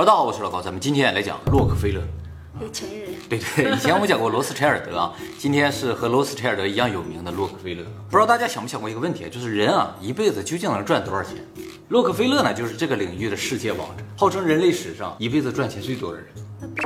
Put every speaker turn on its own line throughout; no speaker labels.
哈喽，大家好，我是老高，咱们今天来讲洛克菲勒。
有钱人，
对对，以前我们讲过罗斯柴尔德啊，今天是和罗斯柴尔德一样有名的洛克菲勒。不知道大家想没想过一个问题，就是人啊一辈子究竟能赚多少钱？洛克菲勒呢，就是这个领域的世界王者，号称人类史上一辈子赚钱最多的人。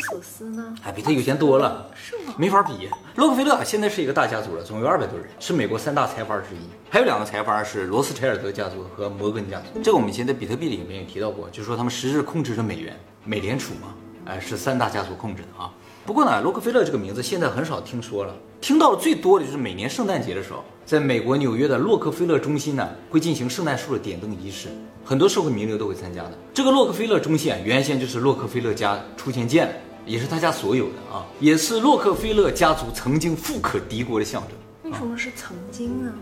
索斯呢？
哎，比他有钱多了，
是吗？
没法比。洛克菲勒现在是一个大家族了，总有二百多人，是美国三大财阀之一。还有两个财阀是罗斯柴尔德家族和摩根家族。这个我们以前在比特币里面也提到过，就是说他们实质控制着美元，美联储嘛，哎，是三大家族控制的啊。不过呢，洛克菲勒这个名字现在很少听说了，听到的最多的就是每年圣诞节的时候，在美国纽约的洛克菲勒中心呢，会进行圣诞树的点灯仪式，很多社会名流都会参加的。这个洛克菲勒中心啊，原先就是洛克菲勒家出钱建的，也是他家所有的啊，也是洛克菲勒家族曾经富可敌国的象征。
为什么是曾经呢？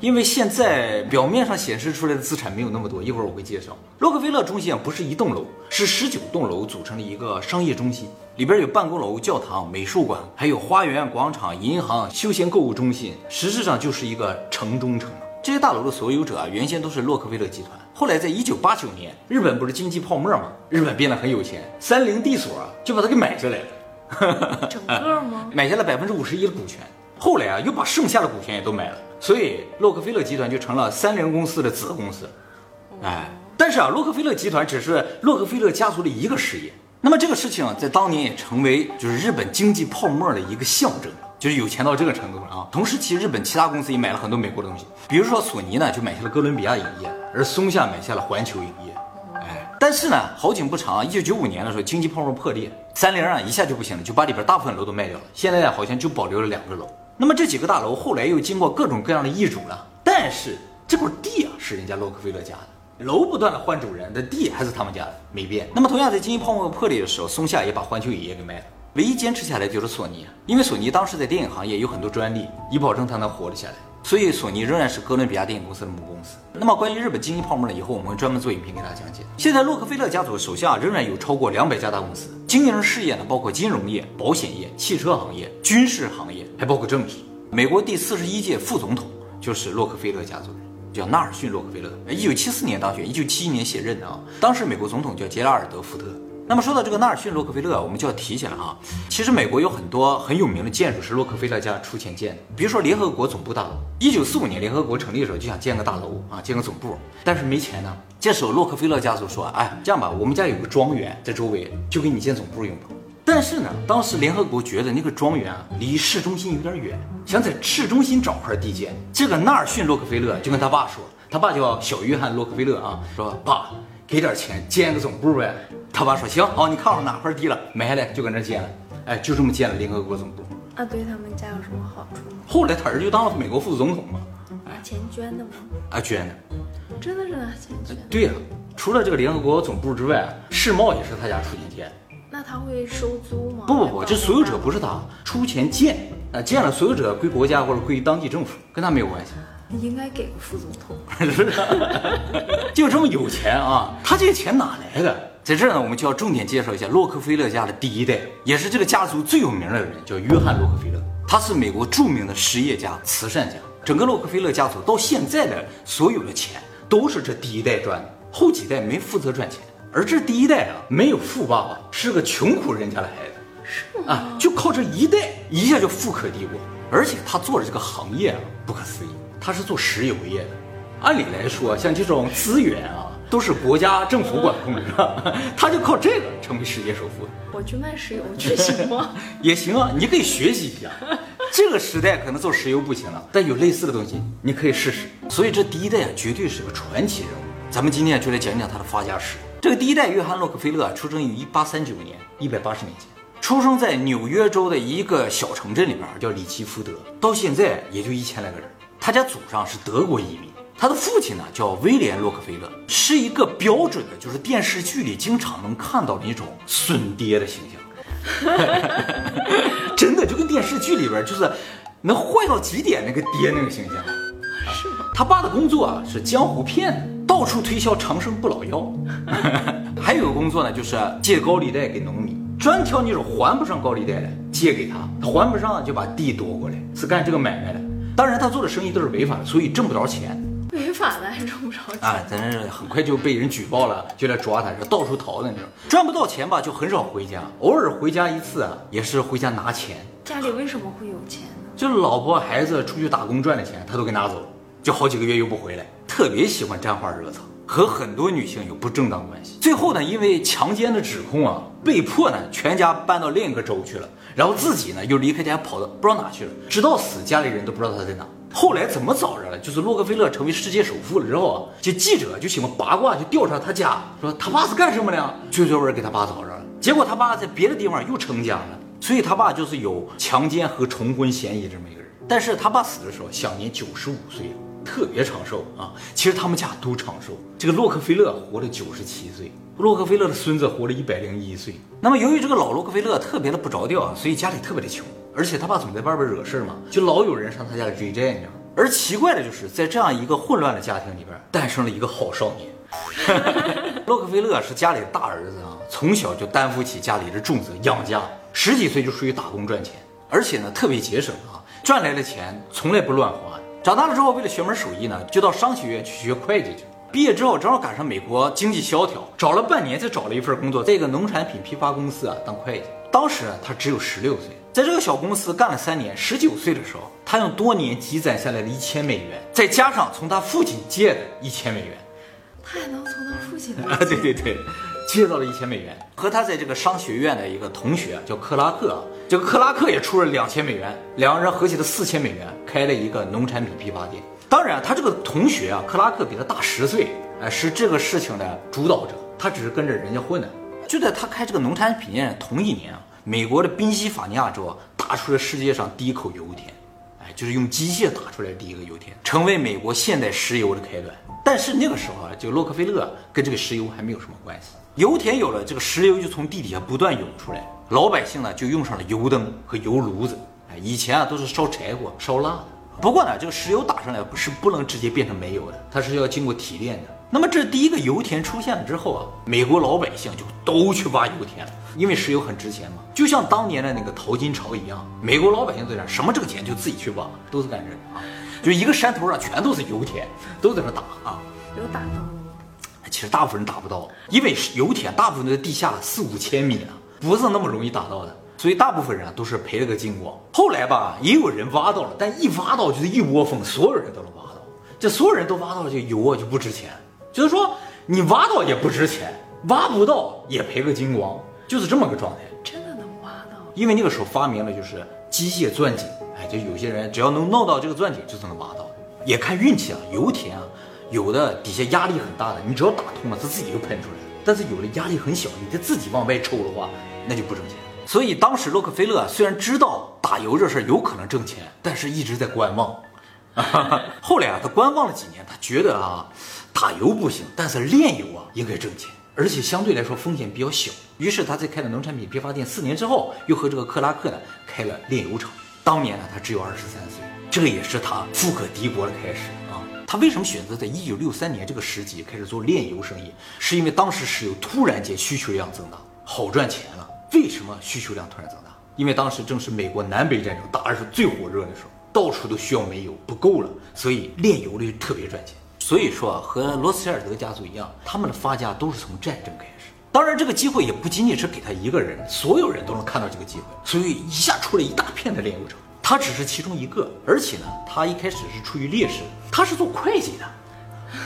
因为现在表面上显示出来的资产没有那么多，一会儿我会介绍。洛克菲勒中心啊，不是一栋楼，是十九栋楼组成的一个商业中心，里边有办公楼、教堂、美术馆，还有花园、广场、银行、休闲购物中心，实质上就是一个城中城。这些大楼的所有者啊，原先都是洛克菲勒集团，后来在一九八九年，日本不是经济泡沫吗？日本变得很有钱，三菱地所啊就把它给买下来了，
整个吗？
买下了百分之五十一的股权。后来啊，又把剩下的股权也都买了，所以洛克菲勒集团就成了三菱公司的子公司。哎，但是啊，洛克菲勒集团只是洛克菲勒家族的一个事业。那么这个事情在当年也成为就是日本经济泡沫的一个象征，就是有钱到这个程度了啊。同时其实，日本其他公司也买了很多美国的东西，比如说索尼呢就买下了哥伦比亚影业，而松下买下了环球影业。哎，但是呢，好景不长啊，一九九五年的时候，经济泡沫破裂，三菱啊一下就不行了，就把里边大部分楼都卖掉了。现在好像就保留了两个楼。那么这几个大楼后来又经过各种各样的易主了，但是这块地啊是人家洛克菲勒家的，楼不断的换主人，这地还是他们家的，没变。那么同样在经济泡沫破裂的时候，松下也把环球影业给卖了，唯一坚持下来就是索尼，因为索尼当时在电影行业有很多专利，以保证它能活了下来，所以索尼仍然是哥伦比亚电影公司的母公司。那么关于日本经济泡沫呢，以后我们会专门做影片给大家讲解。现在洛克菲勒家族手下仍然有超过两百家大公司，经营事业呢包括金融业、保险业、汽车行业、军事行业，还包括政治。美国第四十一届副总统就是洛克菲勒家族人，叫纳尔逊·洛克菲勒。一九七四年当选，一九七一年卸任的啊。当时美国总统叫杰拉尔德·福特。那么说到这个纳尔逊·洛克菲勒，我们就要提起来啊。其实美国有很多很有名的建筑是洛克菲勒家出钱建的，比如说联合国总部大楼。一九四五年联合国成立的时候就想建个大楼啊，建个总部，但是没钱呢。这时候洛克菲勒家族说：“哎，这样吧，我们家有个庄园在周围，就给你建总部用吧。”但是呢，当时联合国觉得那个庄园啊离市中心有点远，想在市中心找块地建。这个纳尔逊·洛克菲勒就跟他爸说，他爸叫小约翰·洛克菲勒啊，说爸给点钱建个总部呗。他爸说行，好，你看好哪块地了，买下来就搁那建了。哎，就这么建了联合国总部。
啊，对他们家有什么好处吗？
后来他儿子就当了美国副总统嘛。
拿钱捐的吗？
啊，捐的。
真的是拿钱捐？
对呀，除了这个联合国总部之外，世贸也是他家出钱建。
那他会收租吗？
不不不，这所有者不是他出钱建，啊建了所有者归国家或者归当地政府，跟他没有关系。
应该给个副总统，
是不是？就这么有钱啊？他这些钱哪来的？在这儿呢，我们就要重点介绍一下洛克菲勒家的第一代，也是这个家族最有名的人，叫约翰洛克菲勒。他是美国著名的实业家、慈善家。整个洛克菲勒家族到现在的所有的钱都是这第一代赚的，后几代没负责赚钱。而这第一代啊，没有富爸爸，是个穷苦人家的孩子，
是
啊，就靠这一代一下就富可敌国。而且他做的这个行业啊，不可思议，他是做石油业的。按理来说，像这种资源啊，都是国家政府管控的，他就靠这个成为世界首富。
我去卖石油去行吗？
也行啊，你可以学习一下。这个时代可能做石油不行了，但有类似的东西你可以试试。所以这第一代啊，绝对是个传奇人物。咱们今天就来讲讲他的发家史。这个第一代约翰洛克菲勒啊，出生于一八三九年，一百八十年前，出生在纽约州的一个小城镇里边，叫里奇福德。到现在也就一千来个人。他家祖上是德国移民，他的父亲呢叫威廉洛克菲勒，是一个标准的，就是电视剧里经常能看到的一种损爹的形象。真的就跟电视剧里边就是能坏到极点那个爹那个形象。
是吗？
他爸的工作啊是江湖骗子，到处推销长生不老药。还有个工作呢，就是借高利贷给农民，专挑那种还不上高利贷的借给他，他还不上就把地夺过来，是干这个买卖的。当然他做的生意都是违法的，所以挣不着钱。
违法的还挣不着钱。
啊，咱是很快就被人举报了，就来抓他，说到处逃的那种。赚不到钱吧，就很少回家，偶尔回家一次啊，也是回家拿钱。
家里为什么会有钱呢？
就是老婆孩子出去打工赚的钱，他都给拿走了，就好几个月又不回来，特别喜欢沾花惹草，和很多女性有不正当关系。最后呢，因为强奸的指控啊，被迫呢全家搬到另一个州去了，然后自己呢又离开家跑到不知道哪去了，直到死家里人都不知道他在哪。后来怎么找着了？就是洛克菲勒成为世界首富了之后啊，就记者就喜欢八卦，就调查他家，说他爸是干什么的，最后人给他爸找着了。结果他爸在别的地方又成家了，所以他爸就是有强奸和重婚嫌疑这么一个人。但是他爸死的时候享年九十五岁，特别长寿啊。其实他们家都长寿，这个洛克菲勒活了九十七岁，洛克菲勒的孙子活了一百零一岁。那么由于这个老洛克菲勒特别的不着调啊，所以家里特别的穷。而且他爸总在外边惹事儿嘛，就老有人上他家里追债，你知道？而奇怪的就是在这样一个混乱的家庭里边，诞生了一个好少年。洛克菲勒是家里的大儿子啊，从小就担负起家里的重责，养家。十几岁就出去打工赚钱，而且呢特别节省啊，赚来的钱从来不乱花。长大了之后，为了学门手艺呢，就到商学院去学会计去。毕业之后正好赶上美国经济萧条，找了半年才找了一份工作，在一个农产品批发公司啊当会计。当时他只有十六岁，在这个小公司干了三年。十九岁的时候，他用多年积攒下来的一千美元，再加上从他父亲借的一千美元，
他还能从他父亲 那
啊，对对对，借到了一千美元。和他在这个商学院的一个同学叫克拉克，这个克拉克也出了两千美元，两个人合起了四千美元，开了一个农产品批发店。当然，他这个同学啊，克拉克比他大十岁，哎，是这个事情的主导者，他只是跟着人家混的。就在他开这个农产品店同一年啊，美国的宾夕法尼亚州打出了世界上第一口油田，哎，就是用机械打出来的第一个油田，成为美国现代石油的开端。但是那个时候啊，就洛克菲勒跟这个石油还没有什么关系。油田有了，这个石油就从地底下不断涌出来，老百姓呢就用上了油灯和油炉子。哎，以前啊都是烧柴火、烧蜡的。不过呢，这个石油打上来不是不能直接变成煤油的，它是要经过提炼的。那么这第一个油田出现了之后啊，美国老百姓就都去挖油田了，因为石油很值钱嘛，就像当年的那个淘金潮一样，美国老百姓在那什么挣钱就自己去挖，都是干这个啊，就一个山头上全都是油田，都在那打啊。
有打到？
其实大部分人打不到，因为油田大部分都在地下四五千米呢，不是那么容易打到的，所以大部分人啊都是赔了个精光。后来吧，也有人挖到了，但一挖到就是一窝蜂，所有人都能挖到，这所有人都挖到了，这油啊就不值钱。就是说，你挖到也不值钱，挖不到也赔个精光，就是这么个状态。
真的能挖到？
因为那个时候发明了就是机械钻井，哎，就有些人只要能弄到这个钻井，就是能挖到。也看运气啊，油田啊，有的底下压力很大的，你只要打通了，它自己就喷出来；但是有的压力很小，你得自己往外抽的话，那就不挣钱。所以当时洛克菲勒虽然知道打油这事儿有可能挣钱，但是一直在观望。后来啊，他观望了几年，他觉得啊。打油不行，但是炼油啊应该挣钱，而且相对来说风险比较小。于是他在开了农产品批发店四年之后，又和这个克拉克呢开了炼油厂。当年呢他只有二十三岁，这也是他富可敌国的开始。他为什么选择在一九六三年这个时机开始做炼油生意？是因为当时石油突然间需求量增大，好赚钱了。为什么需求量突然增大？因为当时正是美国南北战争打的是最火热的时候，到处都需要煤油，不够了，所以炼油的就特别赚钱。所以说啊，和罗斯柴尔德家族一样，他们的发家都是从战争开始。当然，这个机会也不仅仅是给他一个人，所有人都能看到这个机会。所以一下出了一大片的炼油厂，他只是其中一个。而且呢，他一开始是处于劣势，他是做会计的，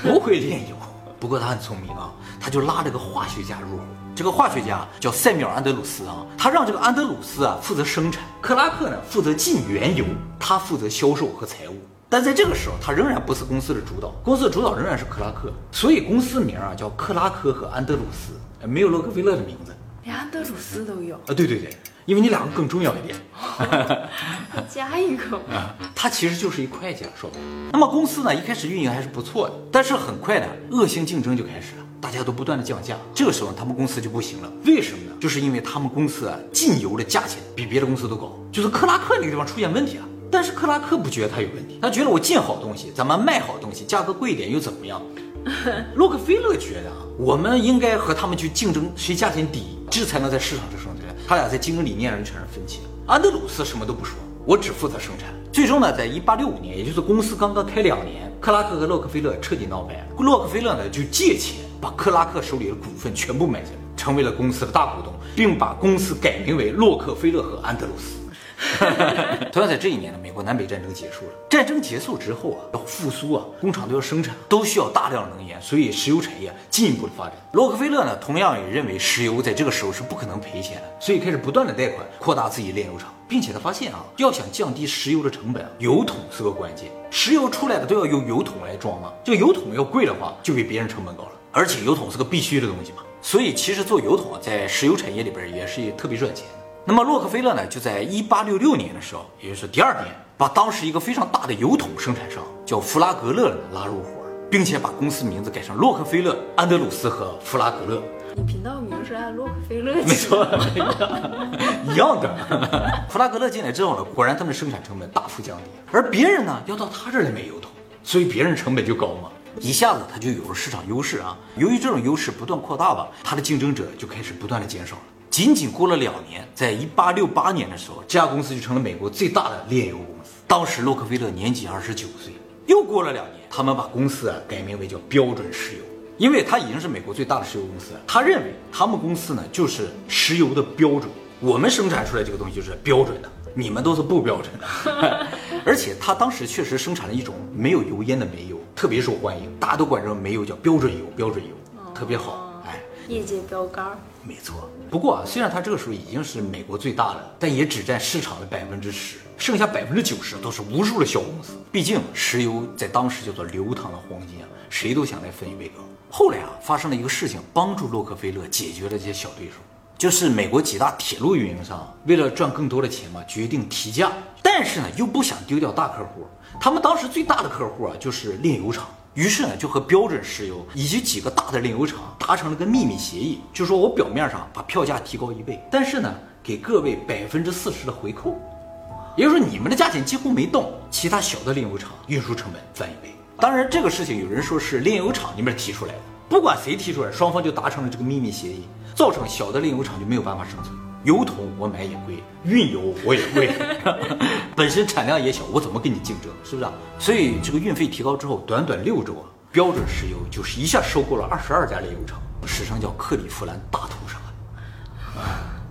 不会炼油。不过他很聪明啊，他就拉了个化学家入伙。这个化学家叫塞缪尔·安德鲁斯啊，他让这个安德鲁斯啊负责生产，克拉克呢负责进原油，他负责销售和财务。但在这个时候，他仍然不是公司的主导，公司的主导仍然是克拉克，所以公司名啊叫克拉克和安德鲁斯，没有洛克菲勒的名字，
连安德鲁斯都有
啊。对对对，因为你两个更重要一点，
加一个
啊。他其实就是一会计了，说白了。那么公司呢，一开始运营还是不错的，但是很快呢，恶性竞争就开始了，大家都不断的降价，这个时候他们公司就不行了。为什么呢？就是因为他们公司啊进油的价钱比别的公司都高，就是克拉克那个地方出现问题了。但是克拉克不觉得他有问题，他觉得我进好东西，咱们卖好东西，价格贵一点又怎么样？洛克菲勒觉得啊，我们应该和他们去竞争，谁价钱低，这才能在市场上生存。他俩在经营理念上产生分歧。安德鲁斯什么都不说，我只负责生产，最终呢，在一八六五年，也就是公司刚刚开两年，克拉克和洛克菲勒彻底闹掰了。洛克菲勒呢就借钱把克拉克手里的股份全部买下来，成为了公司的大股东，并把公司改名为洛克菲勒和安德鲁斯。同样在这一年呢，美国南北战争结束了。战争结束之后啊，要复苏啊，工厂都要生产，都需要大量能源，所以石油产业进一步的发展。洛克菲勒呢，同样也认为石油在这个时候是不可能赔钱的，所以开始不断的贷款，扩大自己炼油厂，并且他发现啊，要想降低石油的成本，油桶是个关键。石油出来的都要用油桶来装嘛，这个油桶要贵的话，就比别人成本高了，而且油桶是个必须的东西嘛，所以其实做油桶在石油产业里边也是特别赚钱。那么洛克菲勒呢，就在一八六六年的时候，也就是第二年，把当时一个非常大的油桶生产商叫弗拉格勒拉入伙，并且把公司名字改成洛克菲勒、安德鲁斯和弗拉格勒。
你频道名是按洛克菲勒
没错，一样的。弗拉格勒进来之后呢，果然他们的生产成本大幅降低，而别人呢要到他这儿来买油桶，所以别人成本就高嘛，一下子他就有了市场优势啊。由于这种优势不断扩大吧，他的竞争者就开始不断的减少了。仅仅过了两年，在一八六八年的时候，这家公司就成了美国最大的炼油公司。当时洛克菲勒年仅二十九岁。又过了两年，他们把公司啊改名为叫标准石油，因为他已经是美国最大的石油公司了。他认为他们公司呢就是石油的标准，我们生产出来这个东西就是标准的，你们都是不标准的。而且他当时确实生产了一种没有油烟的煤油，特别受欢迎，大家都管这种煤油叫标准油，标准油特别好。哎，
业界标杆。
没错，不过啊，虽然它这个时候已经是美国最大的，但也只占市场的百分之十，剩下百分之九十都是无数的小公司。毕竟石油在当时叫做流淌的黄金啊，谁都想来分一杯羹。后来啊，发生了一个事情，帮助洛克菲勒解决了这些小对手，就是美国几大铁路运营商为了赚更多的钱嘛，决定提价，但是呢，又不想丢掉大客户。他们当时最大的客户啊，就是炼油厂。于是呢，就和标准石油以及几个大的炼油厂达成了个秘密协议，就说我表面上把票价提高一倍，但是呢，给各位百分之四十的回扣，也就是说你们的价钱几乎没动，其他小的炼油厂运输成本翻一倍。当然，这个事情有人说是炼油厂那边提出来的，不管谁提出来，双方就达成了这个秘密协议，造成小的炼油厂就没有办法生存。油桶我买也贵，运油我也贵，本身产量也小，我怎么跟你竞争？是不是啊？所以这个运费提高之后，短短六周啊，标准石油就是一下收购了二十二家炼油厂，史上叫克利夫兰大屠杀。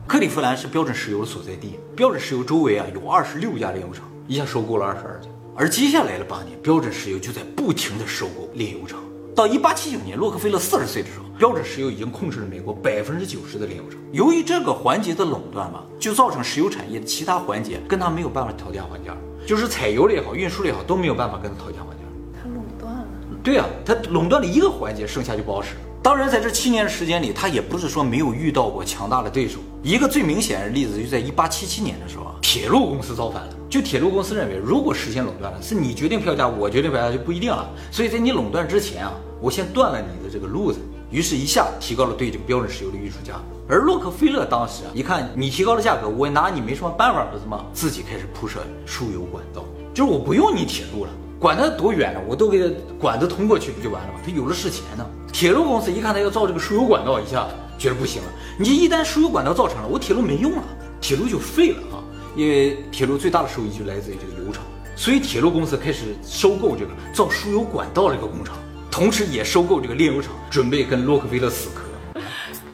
克利夫兰是标准石油的所在地，标准石油周围啊有二十六家炼油厂，一下收购了二十二家。而接下来的八年，标准石油就在不停的收购炼油厂。到一八七九年，洛克菲勒四十岁的时候，标准石油已经控制了美国百分之九十的炼油厂。由于这个环节的垄断嘛，就造成石油产业的其他环节跟他没有办法讨价还价，就是采油的也好，运输的也好，都没有办法跟他讨价还价。
他垄断了。
对啊，他垄断了一个环节，剩下就不好使。当然，在这七年的时间里，他也不是说没有遇到过强大的对手。一个最明显的例子就在一八七七年的时候啊，铁路公司造反了。就铁路公司认为，如果实现垄断了，是你决定票价，我决定票价就不一定了。所以在你垄断之前啊，我先断了你的这个路子。于是，一下提高了对这个标准石油的运输价。而洛克菲勒当时啊，一看你提高了价格，我拿你没什么办法，不是吗？自己开始铺设输油管道，就是我不用你铁路了。管他多远呢？我都给他管子通过去不就完了吗？他有的是钱呢。铁路公司一看他要造这个输油管道，一下觉得不行了。你一旦输油管道造成了，我铁路没用了，铁路就废了啊！因为铁路最大的收益就来自于这个油厂，所以铁路公司开始收购这个造输油管道这个工厂，同时也收购这个炼油厂，准备跟洛克菲勒死磕。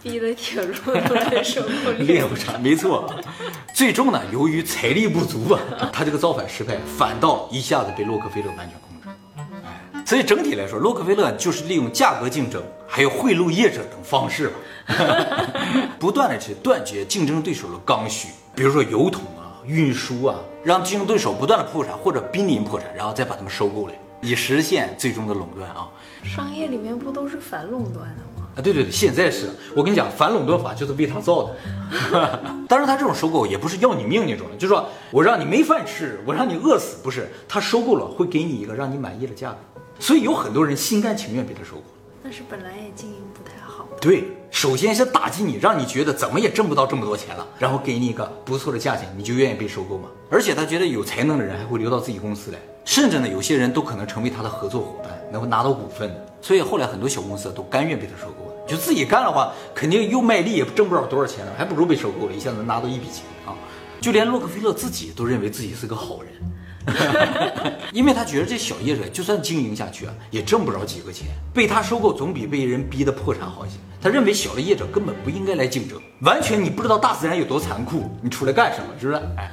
逼的铁路都在收购
炼油厂，没错。最终呢，由于财力不足啊，他这个造反失败，反倒一下子被洛克菲勒完全控制。哎，所以整体来说，洛克菲勒就是利用价格竞争，还有贿赂业者等方式，不断的去断绝竞争对手的刚需，比如说油桶啊、运输啊，让竞争对手不断的破产或者濒临破产，然后再把他们收购来，以实现最终的垄断啊。
商业里面不都是反垄断的吗？
啊，对对对，现在是我跟你讲，反垄断法就是为他造的。当然，他这种收购也不是要你命那种的，就是说我让你没饭吃，我让你饿死，不是。他收购了会给你一个让你满意的价格，所以有很多人心甘情愿被他收购。
但是本来也经营不太好。
对，首先是打击你，让你觉得怎么也挣不到这么多钱了，然后给你一个不错的价钱，你就愿意被收购嘛。而且他觉得有才能的人还会留到自己公司来，甚至呢，有些人都可能成为他的合作伙伴，能够拿到股份的。所以后来很多小公司都甘愿被他收购了。就自己干的话，肯定又卖力，也挣不了多少钱了，还不如被收购了，一下子拿到一笔钱啊！就连洛克菲勒自己都认为自己是个好人。因为他觉得这小业者就算经营下去啊，也挣不着几个钱，被他收购总比被人逼得破产好些。他认为小的业者根本不应该来竞争，完全你不知道大自然有多残酷，你出来干什么？是不是？哎，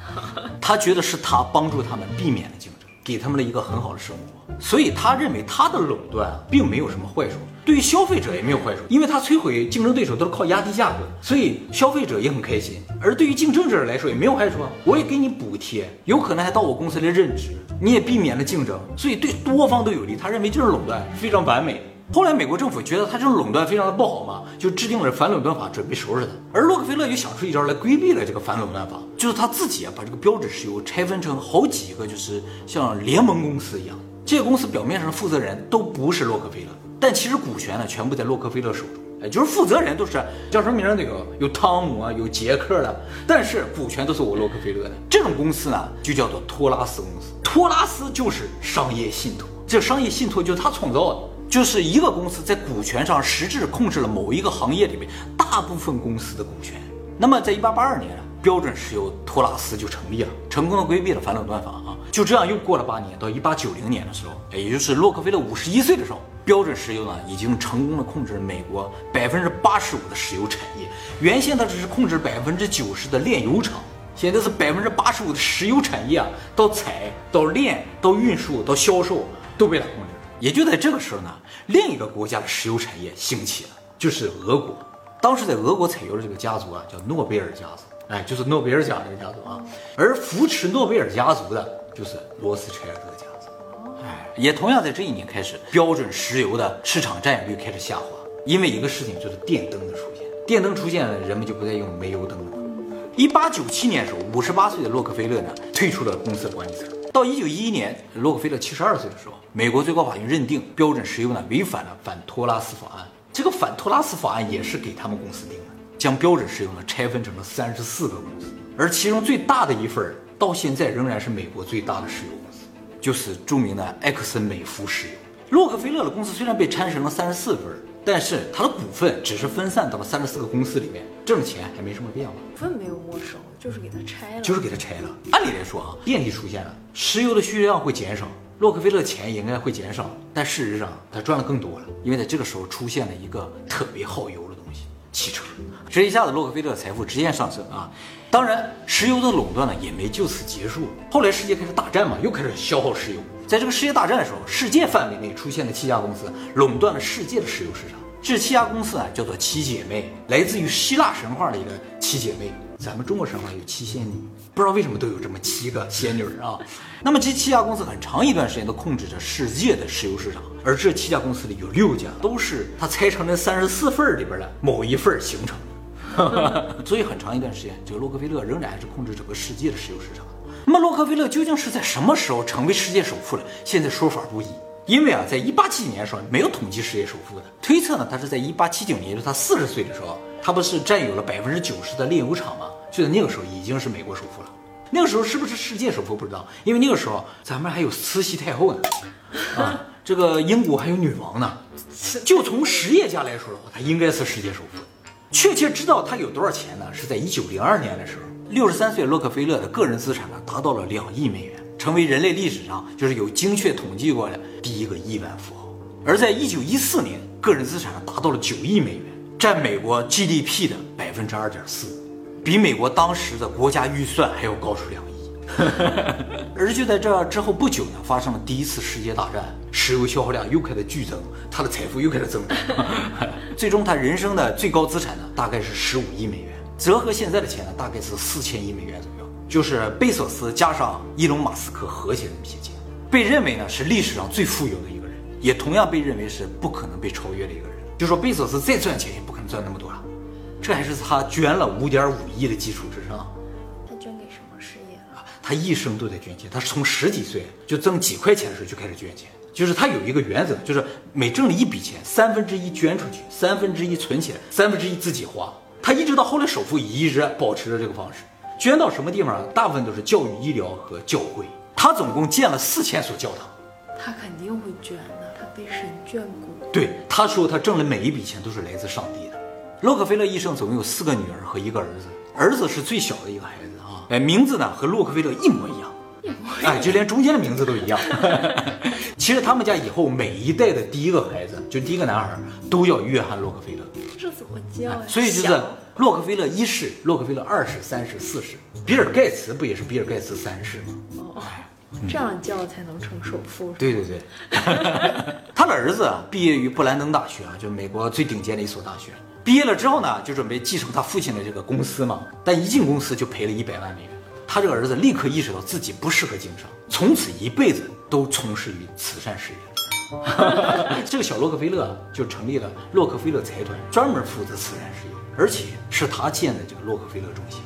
他觉得是他帮助他们避免了竞争，给他们了一个很好的生活，所以他认为他的垄断，并没有什么坏处。对于消费者也没有坏处，因为他摧毁竞争对手都是靠压低价格，所以消费者也很开心。而对于竞争者来说也没有坏处啊，我也给你补贴，有可能还到我公司来任职，你也避免了竞争，所以对多方都有利。他认为这种垄断非常完美。后来美国政府觉得他这种垄断非常的不好嘛，就制定了反垄断法，准备收拾他。而洛克菲勒又想出一招来规避了这个反垄断法，就是他自己啊把这个标准石油拆分成好几个，就是像联盟公司一样，这些公司表面上的负责人都不是洛克菲勒。但其实股权呢，全部在洛克菲勒手中，哎，就是负责人都是叫什么名儿那个有汤姆啊，有杰克的，但是股权都是我洛克菲勒的。这种公司呢，就叫做托拉斯公司。托拉斯就是商业信托，这商业信托就是他创造的，就是一个公司在股权上实质控制了某一个行业里面大部分公司的股权。那么在一八八二年，标准石油托拉斯就成立了，成功的规避了反垄断法啊。就这样又过了八年，到一八九零年的时候，也就是洛克菲勒五十一岁的时候。标准石油呢，已经成功的控制了美国百分之八十五的石油产业。原先它只是控制百分之九十的炼油厂，现在是百分之八十五的石油产业啊，到采到炼到运输到销售都被它控制。也就在这个时候呢，另一个国家的石油产业兴起了，就是俄国。当时在俄国采油的这个家族啊，叫诺贝尔家族，哎，就是诺贝尔奖这个家族啊。而扶持诺贝尔家族的，就是罗斯柴尔德家族。哎。也同样在这一年开始，标准石油的市场占有率开始下滑，因为一个事情就是电灯的出现。电灯出现了，人们就不再用煤油灯了。一八九七年的时候，五十八岁的洛克菲勒呢退出了公司的管理层。到一九一一年，洛克菲勒七十二岁的时候，美国最高法院认定标准石油呢违反了反托拉斯法案。这个反托拉斯法案也是给他们公司定的，将标准石油呢拆分成了三十四个公司，而其中最大的一份到现在仍然是美国最大的石油公司。就是著名的埃克森美孚石油。洛克菲勒的公司虽然被拆成了三十四份，但是他的股份只是分散到了三十四个公司里面，挣钱还没什么变化。
股份没有没收，就是给他拆了。
就是给他拆了。按理来说啊，电力出现了，石油的需求量会减少，洛克菲勒钱也应该会减少。但事实上，他赚的更多了，因为在这个时候出现了一个特别耗油的东西——汽车。这一下子，洛克菲勒的财富直线上升啊。当然，石油的垄断呢也没就此结束。后来世界开始大战嘛，又开始消耗石油。在这个世界大战的时候，世界范围内出现了七家公司，垄断了世界的石油市场。这七家公司啊，叫做七姐妹，来自于希腊神话的一个七姐妹。咱们中国神话有七仙女，不知道为什么都有这么七个仙女啊。那么这七家公司很长一段时间都控制着世界的石油市场，而这七家公司里有六家都是它拆成那三十四份里边的某一份形成的。所以很长一段时间，这个洛克菲勒仍然是控制整个世界的石油市场。那么洛克菲勒究竟是在什么时候成为世界首富的？现在说法不一。因为啊，在一八七几年的时候没有统计世界首富的，推测呢，他是在一八七九年，就是他四十岁的时候，他不是占有了百分之九十的炼油厂吗？就在那个时候已经是美国首富了。那个时候是不是世界首富不知道，因为那个时候咱们还有慈禧太后呢，啊，这个英国还有女王呢。就从实业家来说的话，他应该是世界首富。确切知道他有多少钱呢？是在一九零二年的时候，六十三岁洛克菲勒的个人资产呢达到了两亿美元，成为人类历史上就是有精确统计过的第一个亿万富豪。而在一九一四年，个人资产达到了九亿美元，占美国 GDP 的百分之二点四，比美国当时的国家预算还要高出两亿。而就在这之后不久呢，发生了第一次世界大战，石油消耗量又开始剧增，他的财富又开始增长。最终，他人生的最高资产呢，大概是十五亿美元，折合现在的钱呢，大概是四千亿美元左右，就是贝索斯加上伊隆马斯克合起来那么些钱。被认为呢是历史上最富有的一个人，也同样被认为是不可能被超越的一个人。就说贝索斯再赚钱也不可能赚那么多了，这还是他捐了五点五亿的基础之上。他一生都在捐钱，他是从十几岁就挣几块钱的时候就开始捐钱，就是他有一个原则，就是每挣了一笔钱，三分之一捐出去，三分之一存起来，三分之一自己花。他一直到后来首富，一直保持着这个方式，捐到什么地方，大部分都是教育、医疗和教会。他总共建了四千所教堂。
他肯定会捐的，他被神眷顾。
对，他说他挣的每一笔钱都是来自上帝的。洛克菲勒一生总共有四个女儿和一个儿子，儿子是最小的一个孩子啊。哎，名字呢和洛克菲勒一模一样，哎，就连中间的名字都一样。其实他们家以后每一代的第一个孩子，就第一个男孩，都叫约翰洛克菲勒。
这怎么叫呀？
所以就是洛克菲勒一世、洛克菲勒二世、三世、四世。比尔盖茨不也是比尔盖茨三世吗？
哦，这样叫才能成首富。
对对对，他的儿子啊，毕业于布兰登大学啊，就是美国最顶尖的一所大学。毕业了之后呢，就准备继承他父亲的这个公司嘛。但一进公司就赔了一百万美元。他这个儿子立刻意识到自己不适合经商，从此一辈子都从事于慈善事业。这个小洛克菲勒就成立了洛克菲勒财团，专门负责慈善事业，而且是他建的这个洛克菲勒中心。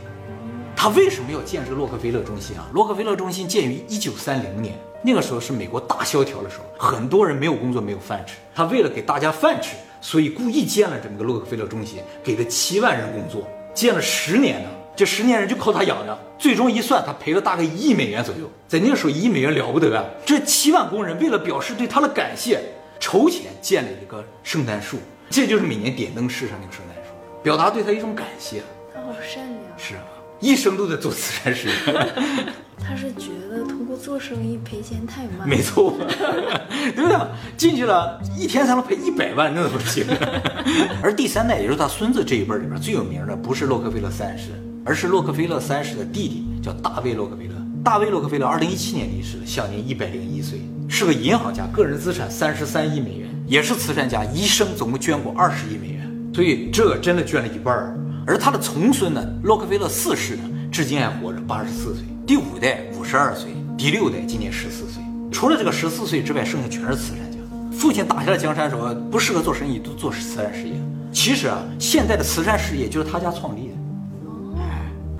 他为什么要建这个洛克菲勒中心啊？洛克菲勒中心建于一九三零年，那个时候是美国大萧条的时候，很多人没有工作，没有饭吃。他为了给大家饭吃，所以故意建了这么个洛克菲勒中心，给了七万人工作，建了十年呢。这十年人就靠他养着，最终一算，他赔了大概一亿美元左右。在那个时候，一亿美元了不得啊！这七万工人为了表示对他的感谢，筹钱建了一个圣诞树，这就是每年点灯式上那个圣诞树，表达对他一种感谢。
他好善良。
是啊，一生都在做慈善事业。
他是觉得通过做生意赔钱太慢。
没错，对不对？进去了一天才能赔一百万，那怎么行？而第三代，也就是他孙子这一辈里边最有名的，不是洛克菲勒三世。而是洛克菲勒三世的弟弟，叫大卫洛克菲勒。大卫洛克菲勒二零一七年离世，享年一百零一岁，是个银行家，个人资产三十三亿美元，也是慈善家，一生总共捐过二十亿美元，所以这真的捐了一半儿。而他的重孙呢，洛克菲勒四世呢，至今还活着，八十四岁。第五代五十二岁，第六代今年十四岁。除了这个十四岁之外，剩下全是慈善家。父亲打下了江山，说不适合做生意，都做慈善事业。其实啊，现在的慈善事业就是他家创立的。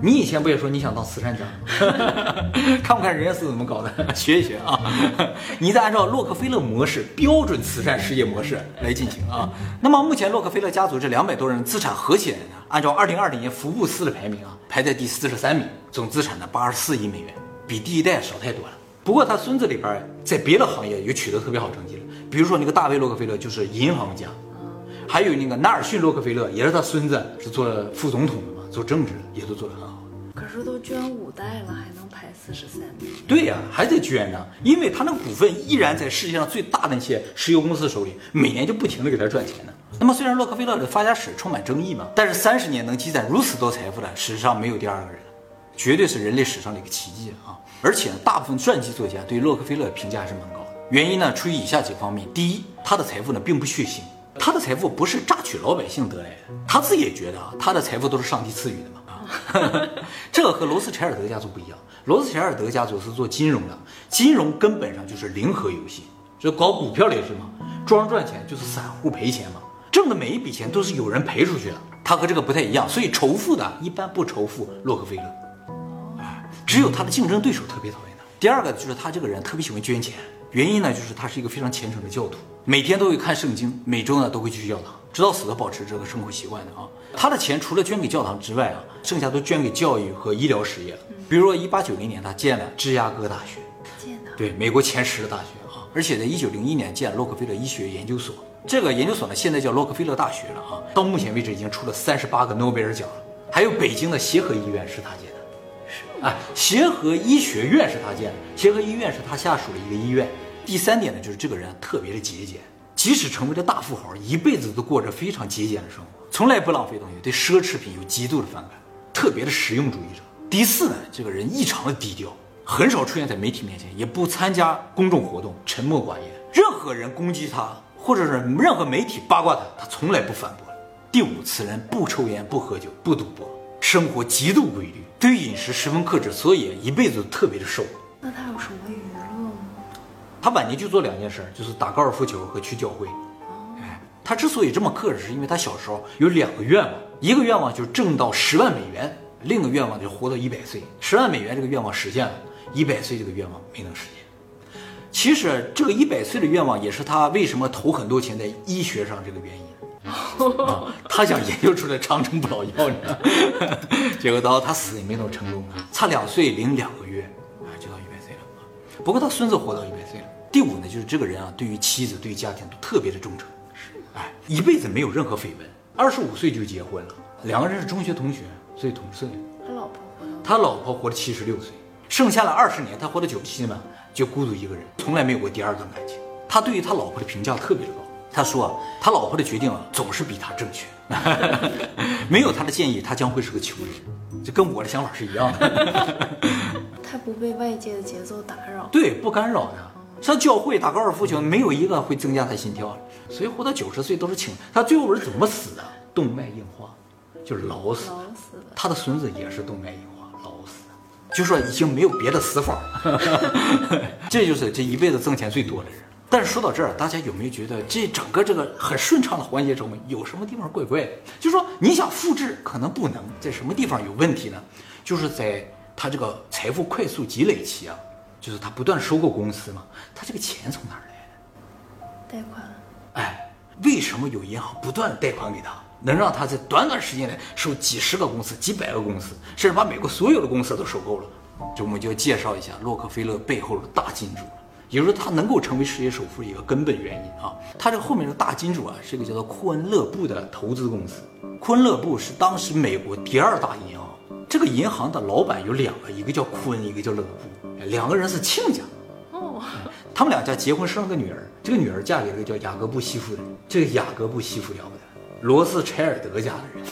你以前不也说你想当慈善家吗？看不看人家是怎么搞的？学一学啊！你再按照洛克菲勒模式，标准慈善事业模式来进行啊。那么目前洛克菲勒家族这两百多人资产合起来呢，按照二零二零年福布斯的排名啊，排在第四十三名，总资产呢八十四亿美元，比第一代少太多了。不过他孙子里边在别的行业也取得特别好成绩了，比如说那个大卫洛克菲勒就是银行家，还有那个纳尔逊洛克菲勒也是他孙子是做副总统的嘛，做政治也都做得很好。
可是都捐五代了，还能排四十三名？
对呀，还得捐呢，因为他那个股份依然在世界上最大的那些石油公司手里，每年就不停的给他赚钱呢。那么虽然洛克菲勒的发家史充满争议嘛，但是三十年能积攒如此多财富的，史上没有第二个人，绝对是人类史上的一个奇迹啊！而且呢大部分传记作家对洛克菲勒评价还是蛮高的，原因呢出于以下几个方面：第一，他的财富呢并不血腥，他的财富不是榨取老百姓得来的，他自己也觉得啊，他的财富都是上帝赐予的嘛啊。这和罗斯柴尔德家族不一样，罗斯柴尔德家族是做金融的，金融根本上就是零和游戏，就搞股票的也是嘛，庄赚钱就是散户赔钱嘛，挣的每一笔钱都是有人赔出去的，他和这个不太一样，所以仇富的一般不仇富洛克菲勒，哎，只有他的竞争对手特别讨厌他。第二个就是他这个人特别喜欢捐钱，原因呢就是他是一个非常虔诚的教徒，每天都会看圣经，每周呢都会去教堂，直到死都保持这个生活习惯的啊。他的钱除了捐给教堂之外啊，剩下都捐给教育和医疗事业了。比如说，一八九零年他建了芝加哥大学，
建的
对美国前十的大学啊。而且在一九零一年建了洛克菲勒医学研究所，这个研究所呢现在叫洛克菲勒大学了啊。到目前为止已经出了三十八个诺贝尔奖了。还有北京的协和医院是他建的，
是
啊，协和医学院是他建的，协和医院是他下属的一个医院。第三点呢，就是这个人特别的节俭，即使成为了大富豪，一辈子都过着非常节俭的生活。从来不浪费东西，对奢侈品有极度的反感，特别的实用主义者。第四呢，这个人异常的低调，很少出现在媒体面前，也不参加公众活动，沉默寡言。任何人攻击他，或者是任何媒体八卦他，他从来不反驳。第五，此人不抽烟，不喝酒，不赌博，生活极度规律，对于饮食十分克制，所以一辈子都特别的瘦。
那他有什么娱乐吗？
他晚年就做两件事，就是打高尔夫球和去教会。他之所以这么克制，是因为他小时候有两个愿望，一个愿望就是挣到十万美元，另一个愿望就是活到一百岁。十万美元这个愿望实现了，一百岁这个愿望没能实现。其实这个一百岁的愿望也是他为什么投很多钱在医学上这个原因。他想研究出来长生不老药呢，结果到他死也没能成功，差两岁零两个月啊就到一百岁了。不过他孙子活到一百岁了。第五呢，就是这个人啊，对于妻子、对于家庭都特别的忠诚。是哎，一辈子没有任何绯闻，二十五岁就结婚了，两个人是中学同学，所以同岁。
他老婆活到
他老婆活了七十六岁，剩下了二十年，他活到九七嘛，就孤独一个人，从来没有过第二段感情。他对于他老婆的评价特别的高。他说，他老婆的决定啊，总是比他正确。没有他的建议，他将会是个穷人。这跟我的想法是一样的。
他不被外界的节奏打扰。
对，不干扰他。上教会打高尔夫球，没有一个会增加他心跳的。所以活到九十岁都是轻。他最后是怎么死的？动脉硬化，就是老死。
老死了。
他的孙子也是动脉硬化，老死。就说已经没有别的死法。这就是这一辈子挣钱最多的人。但是说到这儿，大家有没有觉得这整个这个很顺畅的环节中有什么地方怪怪的？就说你想复制，可能不能，在什么地方有问题呢？就是在他这个财富快速积累期啊，就是他不断收购公司嘛，他这个钱从哪儿来
的？贷款。
哎，为什么有银行不断贷款给他，能让他在短短时间内收几十个公司、几百个公司，甚至把美国所有的公司都收购了？就我们就要介绍一下洛克菲勒背后的大金主。也就是他能够成为世界首富的一个根本原因啊，他这个后面的大金主啊是一个叫做库恩勒布的投资公司。库恩勒布是当时美国第二大银行，这个银行的老板有两个，一个叫库恩，一个叫勒布，两个人是亲家。哦，他们两家结婚生了个女儿，这个女儿嫁给了个叫雅各布西夫的人。这个雅各布西夫了不得，罗斯柴尔德家的人。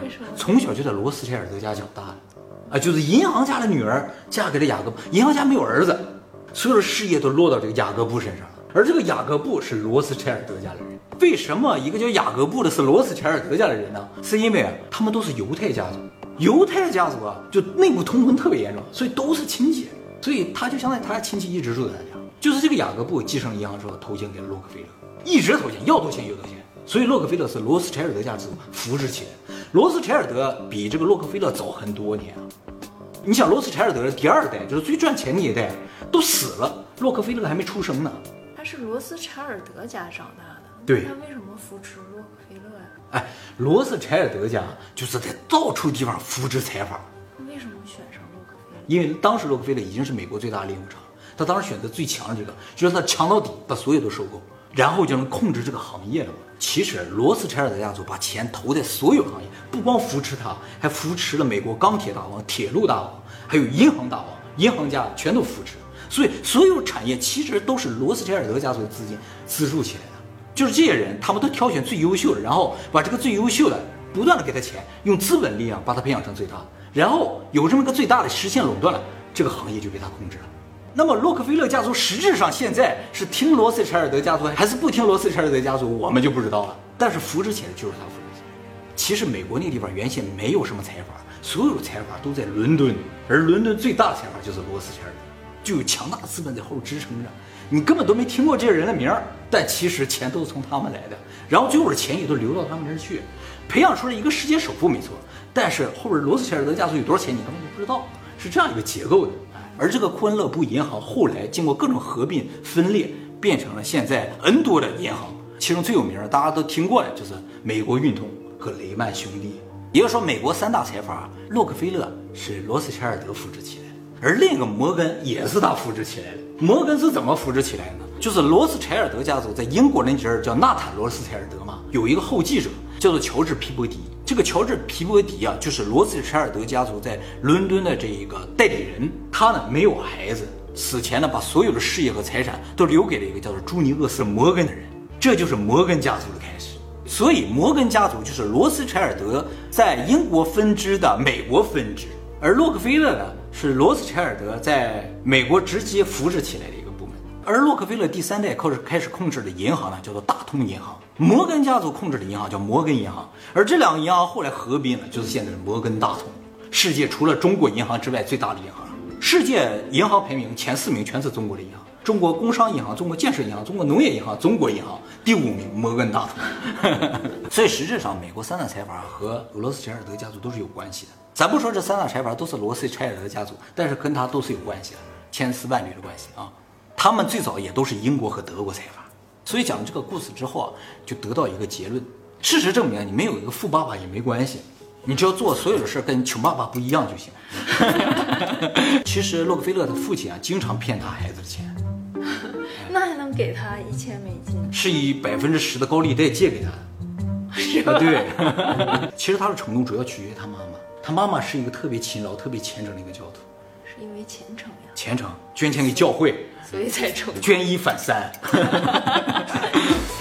为什么？
从小就在罗斯柴尔德家长大的，啊，就是银行家的女儿嫁给了雅各布，银行家没有儿子。所有的事业都落到这个雅各布身上了，而这个雅各布是罗斯柴尔德家的人。为什么一个叫雅各布的是罗斯柴尔德家的人呢？是因为啊，他们都是犹太家族，犹太家族啊，就内部通婚特别严重，所以都是亲戚，所以他就相当于他亲戚一直住在他家。就是这个雅各布继承了银行之后，投钱给了洛克菲勒，一直投钱，要多钱有多钱。所以洛克菲勒是罗斯柴尔德家族扶持起来。罗斯柴尔德比这个洛克菲勒早很多年。你想罗斯柴尔德的第二代，就是最赚钱的一代。都死了，洛克菲勒还没出生呢。
他是罗斯柴尔德家长大的，
对。
他为什么扶持洛克菲勒呀？
哎，罗斯柴尔德家就是在到处地方扶持财阀。
为什么选上洛克菲勒？
因为当时洛克菲勒已经是美国最大的炼油厂，他当时选择最强的这个，就是他强到底，把所有都收购，然后就能控制这个行业了嘛。其实罗斯柴尔德家族把钱投在所有行业，不光扶持他，还扶持了美国钢铁大王、铁路大王，还有银行大王，银行家全都扶持。所以，所有产业其实都是罗斯柴尔德家族的资金资助起来的，就是这些人，他们都挑选最优秀的，然后把这个最优秀的不断的给他钱，用资本力量把他培养成最大，然后有这么个最大的实现垄断了，这个行业就被他控制了。那么，洛克菲勒家族实质上现在是听罗斯柴尔德家族还是不听罗斯柴尔德家族，我们就不知道了。但是扶持起来就是他扶持起来。其实美国那个地方原先没有什么财阀，所有的财阀都在伦敦，而伦敦最大的财阀就是罗斯柴尔德。就有强大的资本在后支撑着，你根本都没听过这些人的名儿，但其实钱都是从他们来的，然后最后的钱也都流到他们那儿去，培养出了一个世界首富没错，但是后边罗斯柴尔德家族有多少钱你根本就不知道，是这样一个结构的。而这个库恩勒布银行后来经过各种合并分裂，变成了现在 N 多的银行，其中最有名的大家都听过的就是美国运通和雷曼兄弟，也就是说美国三大财阀，洛克菲勒是罗斯柴尔德扶持起来的。而另一个摩根也是他扶持起来的。摩根是怎么扶持起来的呢？就是罗斯柴尔德家族在英国那阵儿叫纳坦罗斯柴尔德嘛，有一个后继者叫做乔治皮伯迪。这个乔治皮伯迪啊，就是罗斯柴尔德家族在伦敦的这一个代理人。他呢没有孩子，死前呢把所有的事业和财产都留给了一个叫做朱尼厄斯摩根的人。这就是摩根家族的开始。所以摩根家族就是罗斯柴尔德在英国分支的美国分支，而洛克菲勒呢？是罗斯柴尔德在美国直接扶持起来的一个部门，而洛克菲勒第三代开始开始控制的银行呢，叫做大通银行；摩根家族控制的银行叫摩根银行，而这两个银行后来合并了，就是现在的摩根大通。世界除了中国银行之外最大的银行，世界银行排名前四名全是中国的银行：中国工商银行、中国建设银行、中国农业银行、中国银行。第五名摩根大通。所以实质上，美国三大财阀和俄罗斯柴尔德家族都是有关系的。咱不说这三大财阀都是罗斯柴尔德家族，但是跟他都是有关系的，千丝万缕的关系啊。他们最早也都是英国和德国财阀，所以讲了这个故事之后啊，就得到一个结论：事实证明，你没有一个富爸爸也没关系，你只要做所有的事跟穷爸爸不一样就行。其实洛克菲勒的父亲啊，经常骗他孩子的钱，
那还能给他一千美金？
是以百分之十的高利贷借给他的。
是吧？
对，其实他的成功主要取决于他妈妈。他妈妈是一个特别勤劳、特别虔诚的一个教徒。
是因为虔诚呀，
虔诚，捐钱给教会，
所以才成功。
捐一反三。